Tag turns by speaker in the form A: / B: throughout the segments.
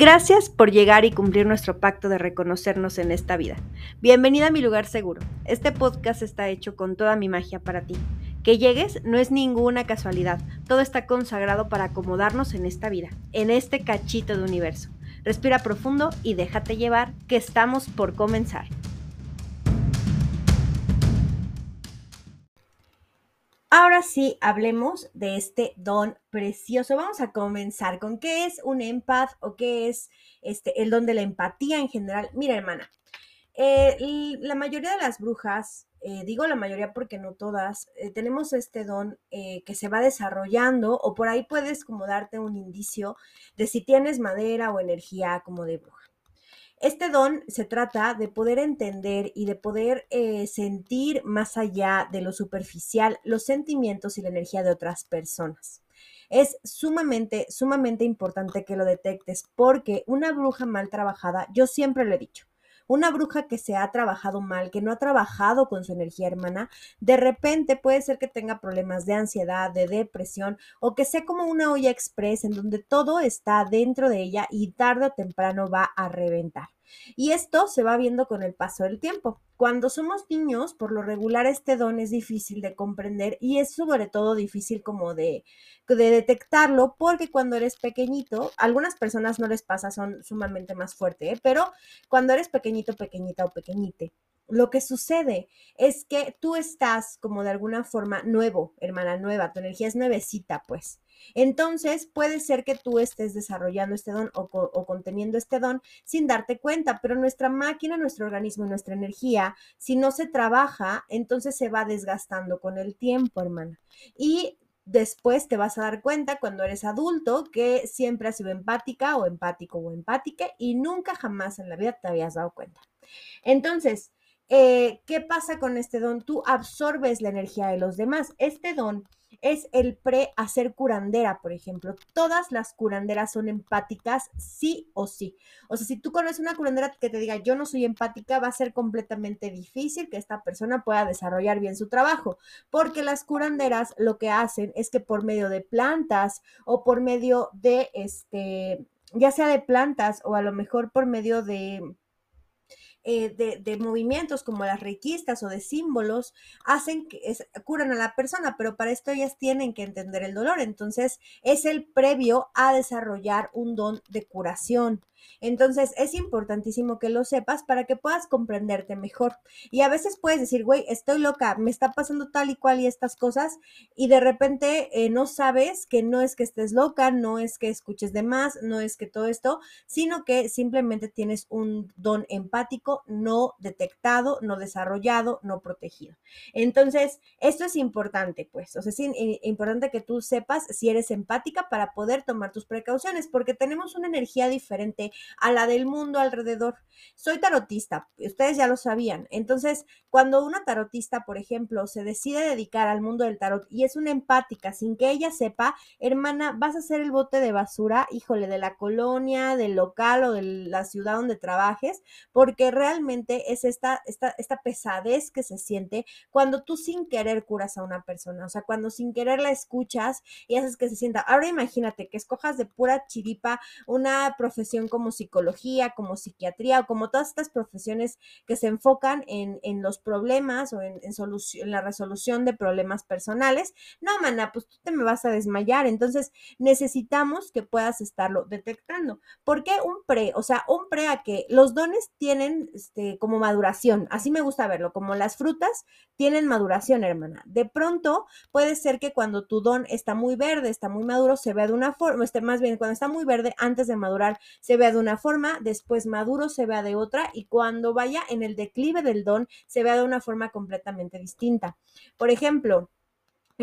A: Gracias por llegar y cumplir nuestro pacto de reconocernos en esta vida. Bienvenida a mi lugar seguro. Este podcast está hecho con toda mi magia para ti. Que llegues no es ninguna casualidad. Todo está consagrado para acomodarnos en esta vida, en este cachito de universo. Respira profundo y déjate llevar, que estamos por comenzar. Ahora sí, hablemos de este don precioso. Vamos a comenzar con qué es un empath o qué es este, el don de la empatía en general. Mira, hermana, eh, la mayoría de las brujas, eh, digo la mayoría porque no todas, eh, tenemos este don que se va desarrollando o por ahí puedes como darte un indicio de si tienes madera o energía como de bruja. Este don se trata de poder entender y de poder eh, sentir más allá de lo superficial los sentimientos y la energía de otras personas. Es sumamente, sumamente importante que lo detectes porque una bruja mal trabajada, yo siempre lo he dicho, una bruja que se ha trabajado mal, que no ha trabajado con su energía hermana, de repente puede ser que tenga problemas de ansiedad, de depresión o que sea como una olla express en donde todo está dentro de ella y tarde o temprano va a reventar. Y esto se va viendo con el paso del tiempo. Cuando somos niños, por lo regular este don es difícil de comprender y es sobre todo difícil como de, de detectarlo porque cuando eres pequeñito, algunas personas no les pasa, son sumamente más fuertes, ¿eh? pero cuando eres pequeñito, pequeñita o pequeñite, lo que sucede es que tú estás como de alguna forma nuevo, hermana nueva, tu energía es nuevecita, pues. Entonces, puede ser que tú estés desarrollando este don o, o, conteniendo este don sin darte cuenta, pero nuestra máquina, nuestro organismo, nuestra energía, si no se trabaja, entonces se va desgastando con el tiempo, hermana. Y después te vas a dar cuenta cuando eres adulto que siempre has sido empática o empático o empática y nunca jamás en la vida te habías dado cuenta. Entonces, eh, ¿qué pasa con este don? Tú absorbes la energía de los demás. Este don es el pre hacer curandera, por ejemplo. Todas las curanderas son empáticas, sí o sí. O sea, si tú conoces una curandera que te diga yo no soy empática, va a ser completamente difícil que esta persona pueda desarrollar bien su trabajo, porque las curanderas lo que hacen es que por medio de plantas o por medio de este, ya sea de plantas o a lo mejor por medio de eh, de, movimientos como las requistas o de símbolos hacen que curan a la persona, pero para esto ellas tienen que entender el dolor. Entonces es el previo a desarrollar un don de curación. Entonces, es importantísimo que lo sepas para que puedas comprenderte mejor. Y a veces puedes decir, güey, estoy loca, me está pasando tal y cual y estas cosas, y de repente eh, no sabes que no es que estés loca, no es que escuches de más, no es que todo esto, sino que simplemente tienes un don empático no detectado, no desarrollado, no protegido. Entonces, esto es importante, pues, o sea, es importante que tú sepas si eres empática para poder tomar tus precauciones, porque tenemos una energía diferente a la del mundo alrededor. Soy tarotista, ustedes ya lo sabían. Entonces, cuando una tarotista, por ejemplo, se decide dedicar al mundo del tarot y es una empática sin que ella sepa, hermana, vas a ser el bote de basura, híjole, de la colonia, del local o de la ciudad donde trabajes, porque realmente es esta, esta, esta pesadez que se siente cuando tú sin querer curas a una persona, o sea, cuando sin querer la escuchas y haces que se sienta. Ahora imagínate que escojas de pura chiripa una profesión como como psicología, como psiquiatría o como todas estas profesiones que se enfocan en, los problemas o en, la resolución de problemas personales. No, mana, pues tú te me vas a desmayar. Entonces necesitamos que puedas estarlo detectando. ¿Por qué un pre? O sea, un pre a que los dones tienen este, como maduración. Así me gusta verlo, como las frutas tienen maduración, hermana. De pronto puede ser que cuando tu don está muy verde, está muy maduro, se vea de una forma, este, más bien cuando está muy verde, antes de madurar, se vea de una forma, después maduro se vea de otra y cuando vaya en el declive del don se vea de una forma completamente distinta. Por ejemplo,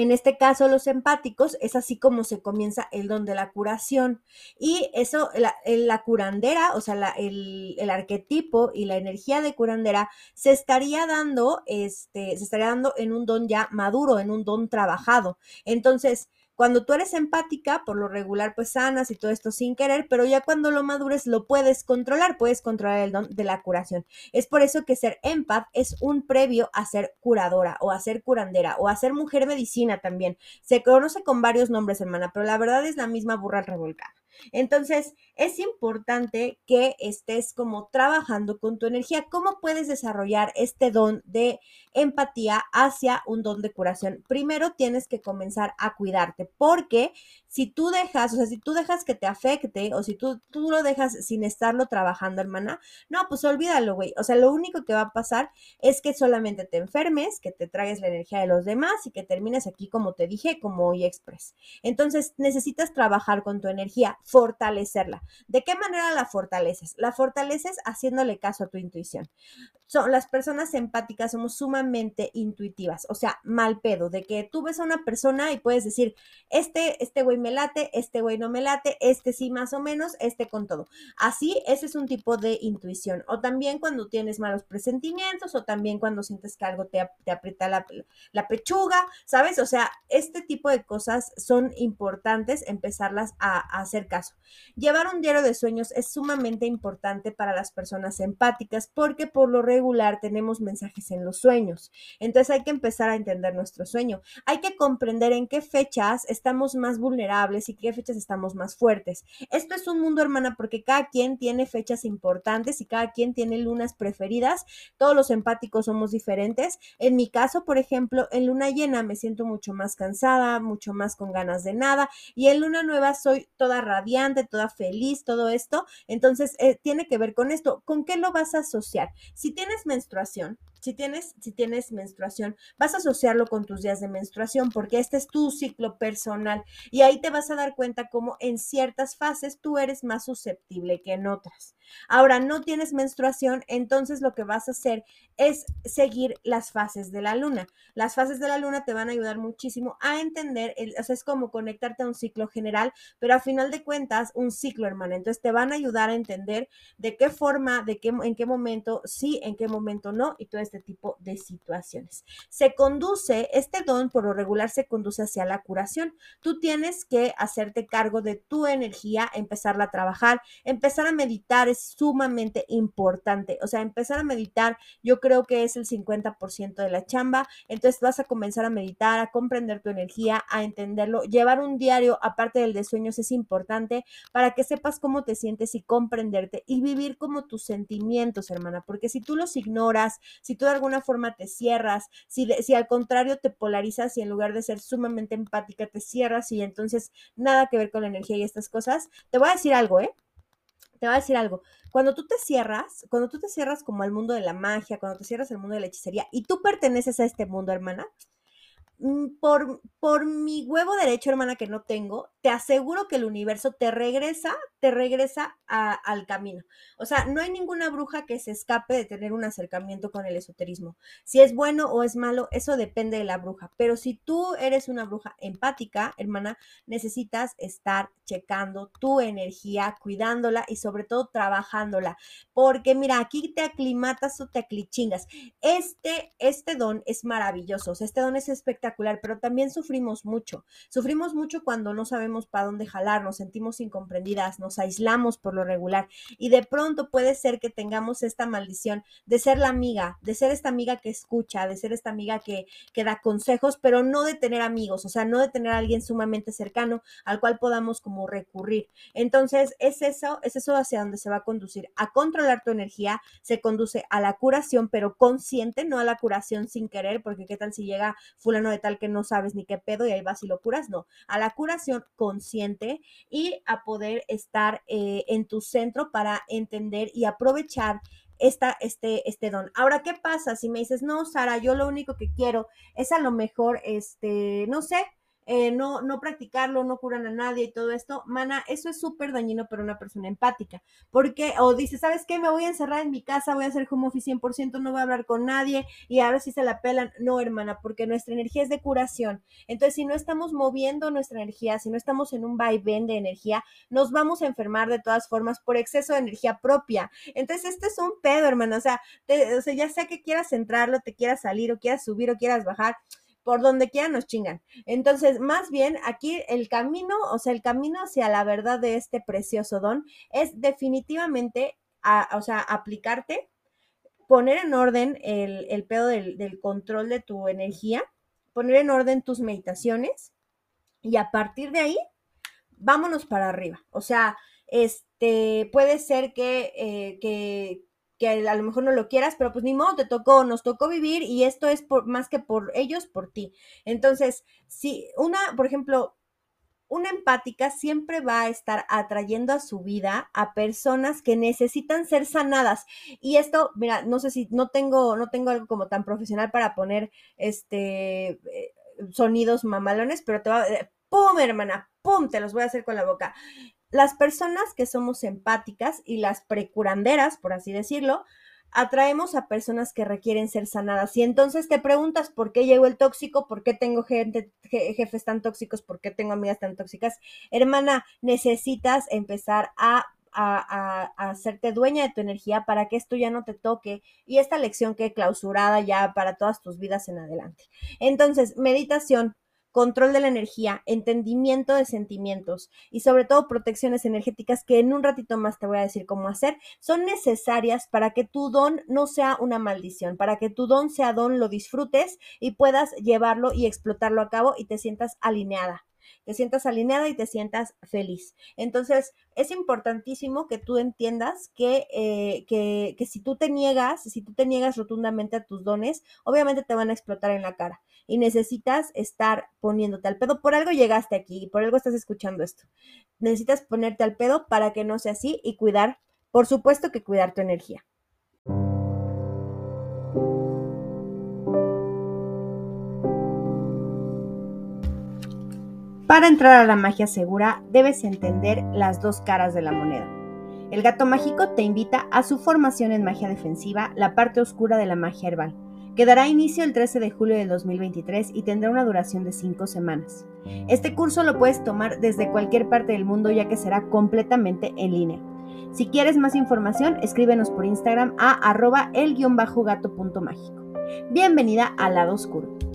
A: en este caso, los empáticos es así como se comienza el don de la curación. Y eso, la, curandera, o sea, el, el, arquetipo y la energía de curandera se estaría dando, este, se estaría dando en un don ya maduro, en un don trabajado. Entonces, cuando tú eres empática, por lo regular, pues sanas y todo esto sin querer, pero ya cuando lo madures lo puedes controlar, puedes controlar el don de la curación. Es por eso que ser empath es un previo a ser curadora o a ser curandera o a ser mujer medicina también. Se conoce con varios nombres, hermana, pero la verdad es la misma burra revolcada. Entonces, es importante que estés como trabajando con tu energía. ¿Cómo puedes desarrollar este don de empatía hacia un don de curación? Primero tienes que comenzar a cuidarte, porque si tú dejas, o sea, si tú dejas que te afecte o si tú, tú lo dejas sin estarlo trabajando, hermana, no, pues olvídalo, güey. O sea, lo único que va a pasar es que solamente te enfermes, que te tragues la energía de los demás y que termines aquí, como te dije, como hoy express. Entonces, necesitas trabajar con tu energía, fortalecerla. ¿De qué manera la fortaleces? La fortaleces haciéndole caso a tu intuición. Son, las personas empáticas somos sumamente intuitivas, o sea, mal pedo, de que tú ves a una persona y puedes decir, este, este güey me late, este güey no me late, este sí más o menos, este con todo. Así, ese es un tipo de intuición. O también cuando tienes malos presentimientos, o también cuando sientes que algo te, aprieta la, la pechuga, ¿sabes? O sea, este tipo de cosas son importantes empezarlas a, a hacer caso. Llevar un diario de sueños es sumamente importante para las personas empáticas porque por lo regular tenemos mensajes en los sueños. Entonces hay que empezar a entender nuestro sueño. Hay que comprender en qué fechas estamos más vulnerables y qué fechas estamos más fuertes. Esto es un mundo, hermana, porque cada quien tiene fechas importantes y cada quien tiene lunas preferidas. Todos los empáticos somos diferentes. En mi caso, por ejemplo, en luna llena me siento mucho más cansada, mucho más con ganas de nada y en luna nueva soy toda radiante, toda feliz, todo esto. Entonces, eh, tiene que ver con esto. ¿Con qué lo vas a asociar? Si tienes menstruación, si tienes, si tienes menstruación, vas a asociarlo con tus días de menstruación porque este es tu ciclo personal y ahí te vas a dar cuenta cómo en ciertas fases tú eres más susceptible que en otras. Ahora, no tienes menstruación, entonces lo que vas a hacer es seguir las fases de la luna. Las fases de la luna te van a ayudar muchísimo a entender, sea, es como conectarte a un ciclo general, pero a final de cuentas, un ciclo, hermana. Entonces te van a ayudar a entender de qué forma, de qué, en qué momento sí, en qué momento no, y todo este tipo de situaciones. Se conduce, este don por lo regular se conduce hacia la curación. Tú tienes que hacerte cargo de tu energía, empezarla a trabajar, empezar a meditar es sumamente importante. O sea, empezar a meditar, yo creo que es el 50% de la chamba. Entonces vas a comenzar a meditar, a comprender tu energía, a entenderlo. Llevar un diario, aparte del de sueños, es importante para que sepas cómo te sientes y comprenderte y vivir como tus sentimientos, hermana. Porque si tú los ignoras, si tú de alguna forma te cierras, si, si al contrario te polarizas y en lugar de ser sumamente empática te cierras y entonces nada que ver con la energía y estas cosas, te voy a decir algo, ¿eh? te voy a decir algo. Cuando tú te cierras, cuando tú te cierras como al mundo de la magia, cuando te cierras al mundo de la hechicería y tú perteneces a este mundo, hermana, por, por mi huevo derecho, hermana, que no tengo, te aseguro que el universo te regresa, te regresa al camino. O sea, no hay ninguna bruja que se escape de tener un acercamiento con el esoterismo. Si es bueno o es malo, eso depende de la bruja. Pero si tú eres una bruja empática, hermana, necesitas estar checando tu energía, cuidándola y sobre todo trabajándola. Porque mira, aquí te aclimatas o te aclichingas. Este, este don es maravilloso. Este don es espectacular pero también sufrimos mucho. Sufrimos mucho cuando no sabemos para dónde jalar, nos sentimos incomprendidas, nos aislamos por lo regular y de pronto puede ser que tengamos esta maldición de ser la amiga, de ser esta amiga que escucha, de ser esta amiga que, que da consejos, pero no de tener amigos, o sea, no de tener alguien sumamente cercano al cual podamos como recurrir. Entonces, es eso, es eso hacia donde se va a conducir, a controlar tu energía, se conduce a la curación, pero consciente, no a la curación sin querer, porque qué tal si llega fulano de tal que no sabes ni qué pedo y ahí vas y lo curas, no, a la curación consciente y a poder estar eh, en tu centro para entender y aprovechar esta, este, este don. Ahora, ¿qué pasa si me dices, no, Sara, yo lo único que quiero es a lo mejor, este, no sé, eh, no, no practicarlo, no curan a nadie y todo esto, mana, eso es súper dañino para una persona empática. Porque, o dice, ¿sabes qué? Me voy a encerrar en mi casa, voy a hacer home office 100%, no voy a hablar con nadie y ahora sí se la pelan. No, hermana, porque nuestra energía es de curación. Entonces, si no estamos moviendo nuestra energía, si no estamos en un vaivén de energía, nos vamos a enfermar de todas formas por exceso de energía propia. Entonces, este es un pedo, hermana. O sea, o sea ya sea que quieras centrarlo, te quieras salir o quieras subir o quieras bajar por donde quiera nos chingan. Entonces, más bien aquí el camino, o sea, el camino hacia la verdad de este precioso don es definitivamente, o sea, aplicarte, poner en orden el, pedo del, del control de tu energía, poner en orden tus meditaciones y a partir de ahí vámonos para arriba. O sea, este, puede ser que, eh, que, que a lo mejor no lo quieras, pero pues ni modo, te tocó, nos tocó vivir y esto es por, más que por ellos, por ti. Entonces, si una, por ejemplo, una empática siempre va a estar atrayendo a su vida a personas que necesitan ser sanadas. Y esto, mira, no sé si no tengo, no tengo algo como tan profesional para poner este eh, sonidos mamalones, pero te va a. Eh, ¡Pum, hermana! ¡Pum! Te los voy a hacer con la boca. Las personas que somos empáticas y las precuranderas, por así decirlo, atraemos a personas que requieren ser sanadas. Y entonces te preguntas por qué llegó el tóxico, por qué tengo gente, jefes tan tóxicos, por qué tengo amigas tan tóxicas. Hermana, necesitas empezar a, a, a, hacerte dueña de tu energía para que esto ya no te toque y esta lección quede clausurada ya para todas tus vidas en adelante. Entonces, meditación, control de la energía, entendimiento de sentimientos y sobre todo protecciones energéticas que en un ratito más te voy a decir cómo hacer, son necesarias para que tu don no sea una maldición, para que tu don sea don, lo disfrutes y puedas llevarlo y explotarlo a cabo y te sientas alineada te sientas alineada y te sientas feliz. Entonces, es importantísimo que tú entiendas que, eh, que, que, si tú te niegas, si tú te niegas rotundamente a tus dones, obviamente te van a explotar en la cara y necesitas estar poniéndote al pedo. Por algo llegaste aquí y por algo estás escuchando esto. Necesitas ponerte al pedo para que no sea así y cuidar, por supuesto que cuidar tu energía. Para entrar a la magia segura debes entender las dos caras de la moneda. El gato mágico te invita a su formación en magia defensiva, la parte oscura de la magia herbal, que dará inicio el 13 de julio del 2023 y tendrá una duración de 5 semanas. Este curso lo puedes tomar desde cualquier parte del mundo ya que será completamente en línea. Si quieres más información, escríbenos por Instagram a arroba el-gato.mágico. Bienvenida al lado oscuro.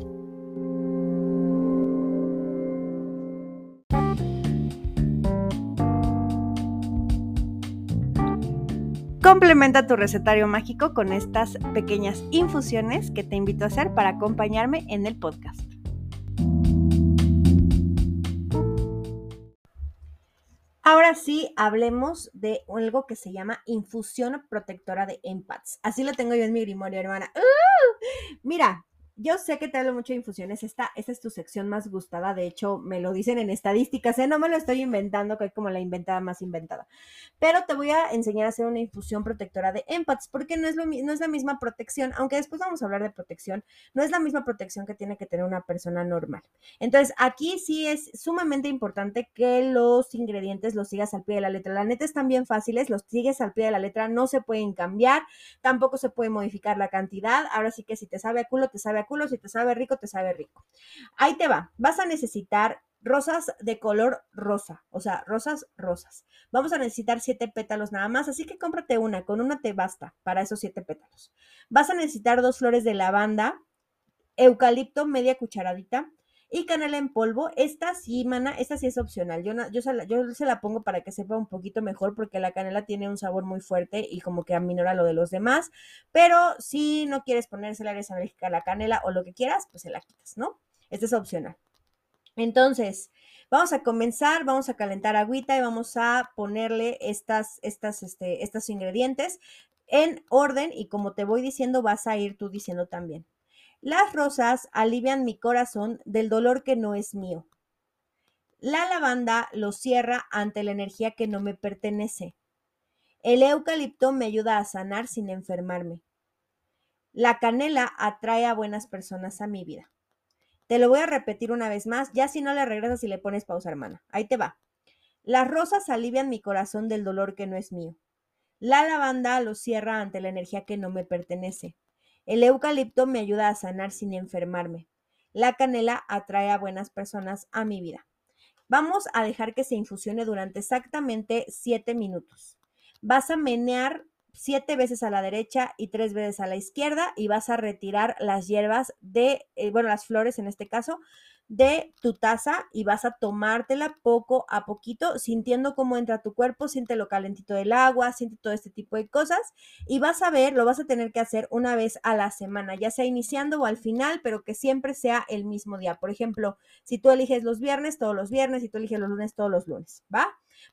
A: Complementa tu recetario mágico con estas pequeñas infusiones que te invito a hacer para acompañarme en el podcast. Ahora sí, hablemos de algo que se llama infusión protectora de empaths. Así lo tengo yo en mi grimorio, hermana. ¡Uh! Mira, yo sé que te hablo mucho de infusiones, esta, es tu sección más gustada, de hecho me lo dicen en estadísticas, ¿eh? no me lo estoy inventando, que es como la inventada más inventada, pero te voy a enseñar a hacer una infusión protectora de empaths, porque no es, lo, no es la misma protección, aunque después vamos a hablar de protección, no es la misma protección que tiene que tener una persona normal. Entonces, aquí sí es sumamente importante que los ingredientes los sigas al pie de la letra. La neta están bien fáciles, los sigues al pie de la letra, no se pueden cambiar, tampoco se puede modificar la cantidad, ahora sí que si te sabe a culo, te sabe a culo, si te sabe rico, te sabe rico. Ahí te va, vas a necesitar rosas de color rosa, o sea, rosas rosas. Vamos a necesitar siete pétalos nada más, así que cómprate una, con una te basta para esos siete pétalos. Vas a necesitar dos flores de lavanda, eucalipto, media cucharadita, y canela en polvo. Esta sí, mana, esta sí es opcional. Yo, yo, se la, yo se la pongo para que sepa un poquito mejor porque la canela tiene un sabor muy fuerte y como que aminora lo de los demás. Pero si no quieres ponérsela, eres alérgica a la canela o lo que quieras, pues se la quitas, ¿no? Esta es opcional. Entonces, vamos a comenzar, vamos a calentar agüita y vamos a ponerle estas, estas, este, estos ingredientes en orden y como te voy diciendo, vas a ir tú diciendo también. Las rosas alivian mi corazón del dolor que no es mío. La lavanda lo cierra ante la energía que no me pertenece. El eucalipto me ayuda a sanar sin enfermarme. La canela atrae a buenas personas a mi vida. Te lo voy a repetir una vez más, ya si no le regresas y le pones pausa, hermana. Ahí te va. Las rosas alivian mi corazón del dolor que no es mío. La lavanda lo cierra ante la energía que no me pertenece. El eucalipto me ayuda a sanar sin enfermarme. La canela atrae a buenas personas a mi vida. Vamos a dejar que se infusione durante exactamente 7 minutos. Vas a menear 7 veces a la derecha y 3 veces a la izquierda y vas a retirar las hierbas de, eh, bueno, las flores en este caso, de tu taza y vas a tomártela poco a poquito, sintiendo cómo entra tu cuerpo, siente lo calentito del agua, siente todo este tipo de cosas y vas a ver, lo vas a tener que hacer una vez a la semana, ya sea iniciando o al final, pero que siempre sea el mismo día. Por ejemplo, si tú eliges los viernes, todos los viernes, si tú eliges los lunes, todos los lunes, ¿va?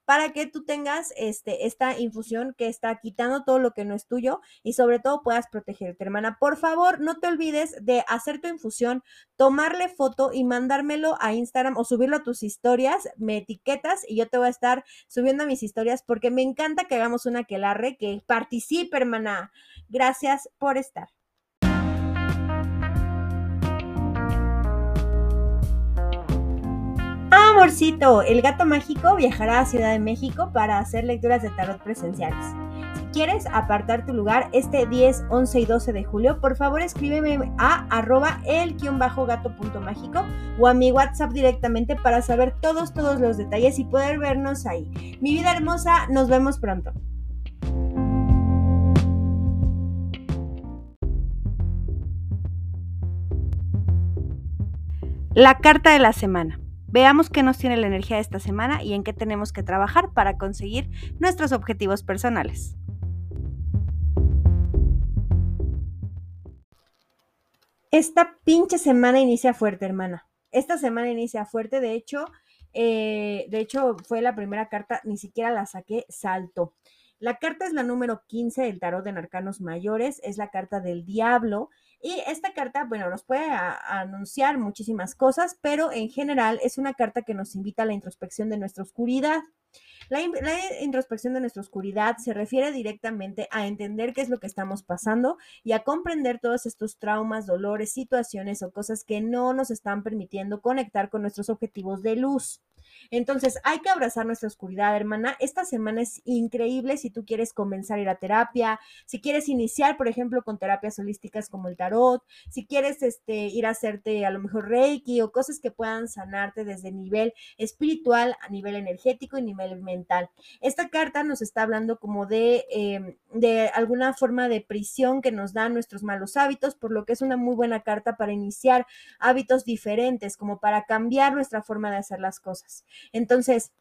A: Para que tú tengas este, esta infusión que está quitando todo lo que no es tuyo y sobre todo puedas protegerte, hermana. Por favor, no te olvides de hacer tu infusión, tomarle foto y mandármelo a Instagram o subirlo a tus historias, me etiquetas y yo te voy a estar subiendo a mis historias porque me encanta que hagamos una quelarre, que participe, hermana. Gracias por estar. Amorcito, el gato mágico viajará a Ciudad de México para hacer lecturas de tarot presenciales. Si quieres apartar tu lugar este 10, 11 y 12 de julio, por favor escríbeme a arroba el-gato.mágico o a mi WhatsApp directamente para saber todos, todos los detalles y poder vernos ahí. Mi vida hermosa, nos vemos pronto. La carta de la semana. Veamos qué nos tiene la energía de esta semana y en qué tenemos que trabajar para conseguir nuestros objetivos personales. Esta pinche semana inicia fuerte, hermana. Esta semana inicia fuerte, de hecho, eh, de hecho fue la primera carta, ni siquiera la saqué, salto. La carta es la número 15 del tarot de arcanos mayores, es la carta del diablo y esta carta, bueno, nos puede anunciar muchísimas cosas, pero en general es una carta que nos invita a la introspección de nuestra oscuridad. La, introspección de nuestra oscuridad se refiere directamente a entender qué es lo que estamos pasando y a comprender todos estos traumas, dolores, situaciones o cosas que no nos están permitiendo conectar con nuestros objetivos de luz. Entonces, hay que abrazar nuestra oscuridad, hermana. Esta semana es increíble si tú quieres comenzar a ir a terapia, si quieres iniciar, por ejemplo, con terapias holísticas como el tarot, si quieres este, ir a hacerte a lo mejor reiki o cosas que puedan sanarte desde nivel espiritual, a nivel energético y nivel mental. Esta carta nos está hablando como de, em, de alguna forma de prisión que nos dan nuestros malos hábitos, por lo que es una muy buena carta para iniciar hábitos diferentes, como para cambiar nuestra forma de hacer las cosas. Entonces,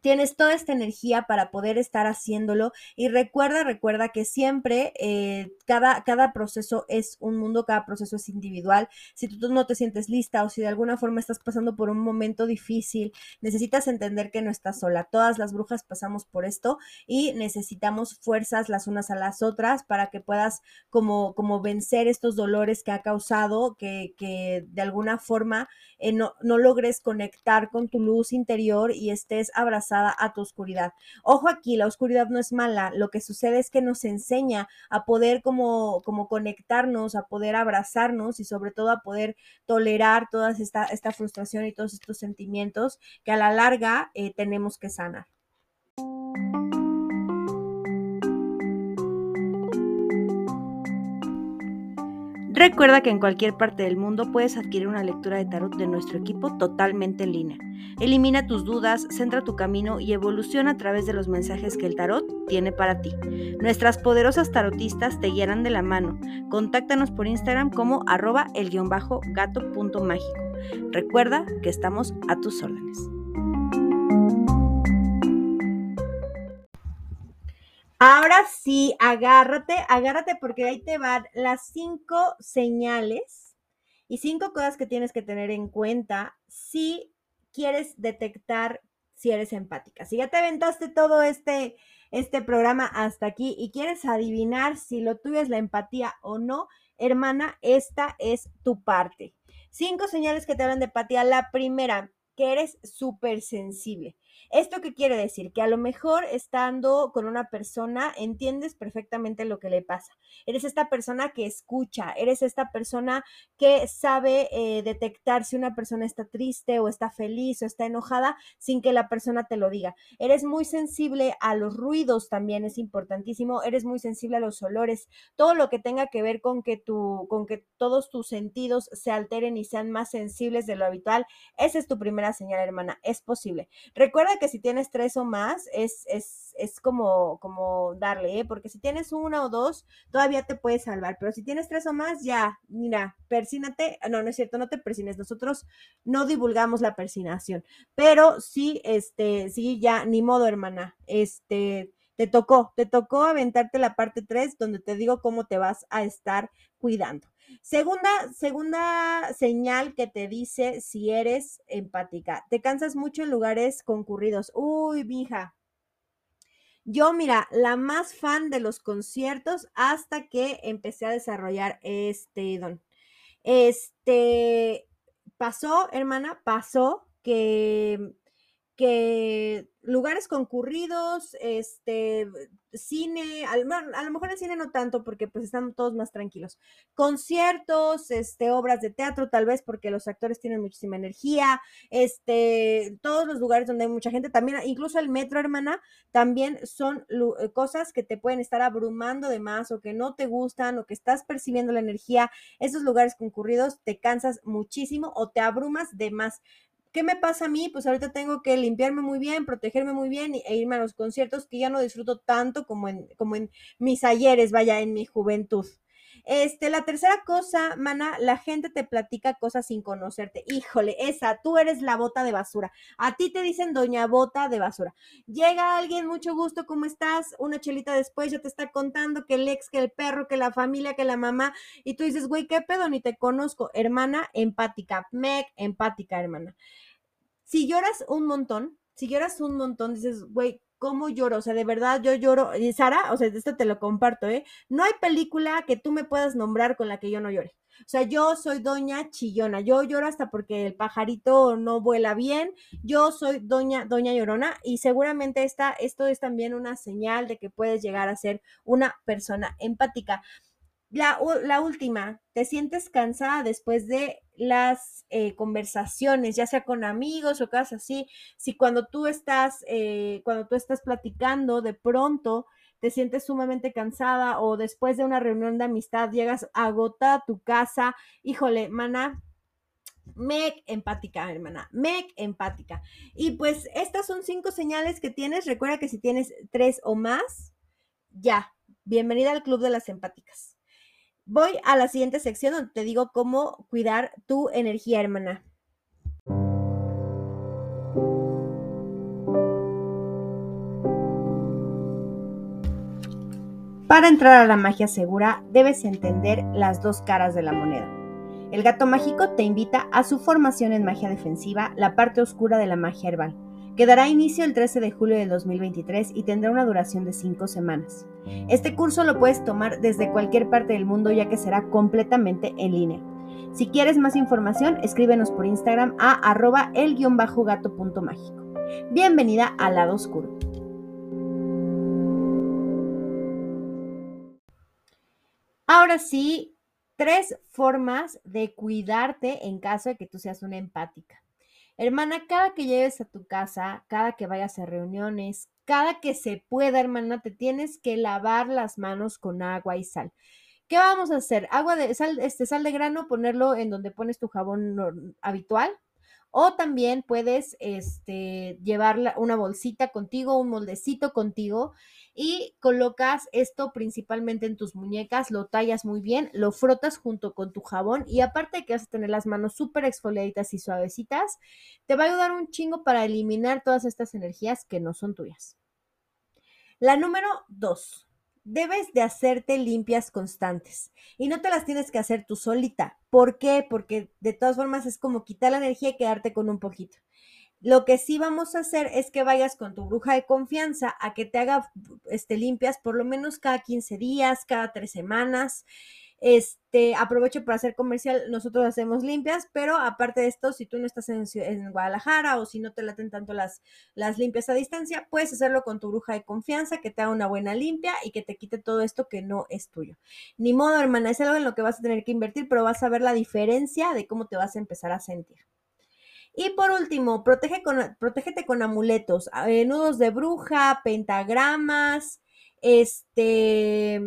A: tienes toda esta energía para poder estar haciéndolo y recuerda, recuerda que siempre eh, cada, cada proceso es un mundo, cada proceso es individual. Si tú no te sientes lista o si de alguna forma estás pasando por un momento difícil, necesitas entender que no estás sola. Todas las brujas pasamos por esto y necesitamos fuerzas las unas a las otras para que puedas como, como vencer estos dolores que ha causado, que, que de alguna forma eh, no, no logres conectar con tu luz interior y estés a tu oscuridad. Ojo aquí, la oscuridad no es mala, lo que sucede es que nos enseña a poder como, como conectarnos, a poder abrazarnos y sobre todo a poder tolerar toda esta, esta frustración y todos estos sentimientos que a la larga eh, tenemos que sanar. Recuerda que en cualquier parte del mundo puedes adquirir una lectura de tarot de nuestro equipo totalmente en línea. Elimina tus dudas, centra tu camino y evoluciona a través de los mensajes que el tarot tiene para ti. Nuestras poderosas tarotistas te guiarán de la mano. Contáctanos por Instagram como arroba el-gato.mágico. Recuerda que estamos a tus órdenes. Ahora sí, agárrate, agárrate porque ahí te van las cinco señales y cinco cosas que tienes que tener en cuenta si quieres detectar si eres empática. Si ya te aventaste todo este, este programa hasta aquí y quieres adivinar si lo tuyo es la empatía o no, hermana, esta es tu parte. Cinco señales que te hablan de empatía. La primera, que eres súper sensible. ¿Esto qué quiere decir? Que a lo mejor estando con una persona entiendes perfectamente lo que le pasa. Eres esta persona que escucha, eres esta persona que sabe eh, detectar si una persona está triste o está feliz o está enojada sin que la persona te lo diga. Eres muy sensible a los ruidos también, es importantísimo. Eres muy sensible a los olores, todo lo que tenga que ver con que, tu, con que todos tus sentidos se alteren y sean más sensibles de lo habitual. Esa es tu primera señal, hermana. Es posible. Recuerda que si tienes tres o más, es, es, es como, como darle, ¿eh? Porque si tienes una o dos, todavía te puedes salvar. Pero si tienes tres o más, ya, mira, persínate. No, no es cierto, no te persines. Nosotros no divulgamos la persinación. Pero sí, este, sí, ya, ni modo, hermana. Este, te tocó, te tocó aventarte la parte 3 donde te digo cómo te vas a estar cuidando. Segunda, segunda señal que te dice si eres empática. Te cansas mucho en lugares concurridos. Uy, mija. Yo, mira, la más fan de los conciertos hasta que empecé a desarrollar este don. Este, pasó, hermana, pasó que que lugares concurridos, este, cine, a, lo mejor el cine no tanto porque pues están todos más tranquilos. Conciertos, este, obras de teatro tal vez porque los actores tienen muchísima energía, este, todos los lugares donde hay mucha gente, también incluso el metro, hermana, también son eh, cosas que te pueden estar abrumando de más o que no te gustan o que estás percibiendo la energía. Esos lugares concurridos te cansas muchísimo o te abrumas de más. ¿Qué me pasa a mí? Pues ahorita tengo que limpiarme muy bien, protegerme muy bien e irme a los conciertos que ya no disfruto tanto como en, como en mis ayeres, vaya, en mi juventud. Este, la tercera cosa, mana, la gente te platica cosas sin conocerte. Híjole, esa, tú eres la bota de basura. A ti te dicen doña bota de basura. Llega alguien, mucho gusto, ¿cómo estás? Una chelita después ya te está contando que el ex, que el perro, que la familia, que la mamá. Y tú dices, güey, ¿qué pedo? Ni te conozco. Hermana empática, meg empática, hermana si lloras un montón, si lloras un montón, dices, güey, ¿cómo lloro? O sea, de verdad yo lloro. Y Sara, o sea, esto te lo comparto, ¿eh? No hay película que tú me puedas nombrar con la que yo no llore. O sea, yo soy doña chillona, yo lloro hasta porque el pajarito no vuela bien, yo soy doña, doña llorona y seguramente esta, esto es también una señal de que puedes llegar a ser una persona empática. La, la, última, te sientes cansada después de las eh, conversaciones, ya sea con amigos o cosas así. Si cuando tú estás, eh, cuando tú estás platicando, de pronto te sientes sumamente cansada o después de una reunión de amistad llegas agotada a tu casa, híjole, mana, Meg empática, hermana. Meg empática. Y pues estas son cinco señales que tienes. Recuerda que si tienes tres o más, ya. Bienvenida al Club de las Empáticas. Voy a la siguiente sección donde te digo cómo cuidar tu energía, hermana. Para entrar a la magia segura, debes entender las dos caras de la moneda. El gato mágico te invita a su formación en magia defensiva, la parte oscura de la magia herbal que dará inicio el 13 de julio del 2023 y tendrá una duración de 5 semanas. Este curso lo puedes tomar desde cualquier parte del mundo ya que será completamente en línea. Si quieres más información, escríbenos por Instagram a arroba el-gato.mágico. Bienvenida al lado oscuro. Ahora sí, tres formas de cuidarte en caso de que tú seas una empática. Hermana, cada que llegues a tu casa, cada que vayas a reuniones, cada que se pueda, hermana, te tienes que lavar las manos con agua y sal. ¿Qué vamos a hacer? Agua de sal, este sal de grano, ponerlo en donde pones tu jabón habitual, o también puedes este, llevar una bolsita contigo, un moldecito contigo y colocas esto principalmente en tus muñecas, lo tallas muy bien, lo frotas junto con tu jabón y aparte de que vas a tener las manos súper exfoliaditas y suavecitas, te va a ayudar un chingo para eliminar todas estas energías que no son tuyas. La número dos debes de hacerte limpias constantes y no te las tienes que hacer tú solita. ¿Por qué? Porque de todas formas es como quitar la energía y quedarte con un poquito. Lo que sí vamos a hacer es que vayas con tu bruja de confianza a que te haga este, limpias por lo menos cada 15 días, cada tres semanas este, aprovecho para hacer comercial, nosotros hacemos limpias, pero aparte de esto, si tú no estás en, en Guadalajara o si no te laten tanto las, las limpias a distancia, puedes hacerlo con tu bruja de confianza, que te haga una buena limpia y que te quite todo esto que no es tuyo. Ni modo, hermana, es algo en lo que vas a tener que invertir, pero vas a ver la diferencia de cómo te vas a empezar a sentir. Y por último, protege con, protégete con amuletos, eh, nudos de bruja, pentagramas, este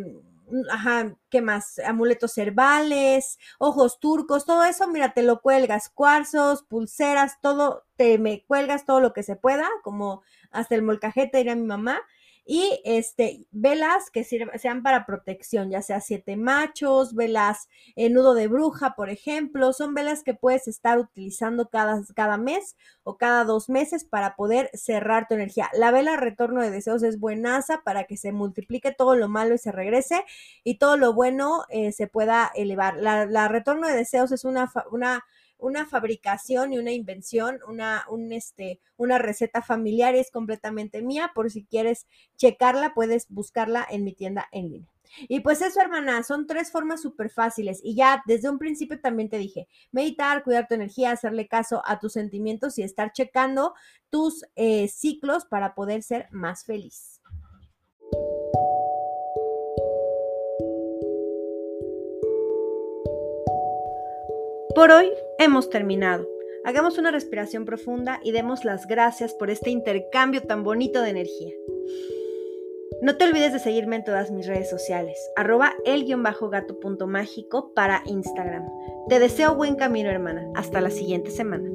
A: ajá, ¿qué más? Amuletos herbales, ojos turcos, todo eso, mira, te lo cuelgas, cuarzos, pulseras, todo, te me cuelgas todo lo que se pueda, como hasta el molcajete era mi mamá, y este, velas que sean para protección, ya sea siete machos, velas en nudo de bruja, por ejemplo, son velas que puedes estar utilizando cada, cada mes o cada dos meses para poder cerrar tu energía. La vela retorno de deseos es buenaza para que se multiplique todo lo malo y se regrese y todo lo bueno eh, se pueda elevar. La, la retorno de deseos es una, una una fabricación y una invención, una, un, este, una receta familiar es completamente mía. Por si quieres checarla, puedes buscarla en mi tienda en línea. Y pues eso, hermana, son tres formas súper fáciles. Y ya desde un principio también te dije, meditar, cuidar tu energía, hacerle caso a tus sentimientos y estar checando tus eh, ciclos para poder ser más feliz. Por hoy hemos terminado. Hagamos una respiración profunda y demos las gracias por este intercambio tan bonito de energía. No te olvides de seguirme en todas mis redes sociales, arroba el-gato.mágico para Instagram. Te deseo buen camino, hermana. Hasta la siguiente semana.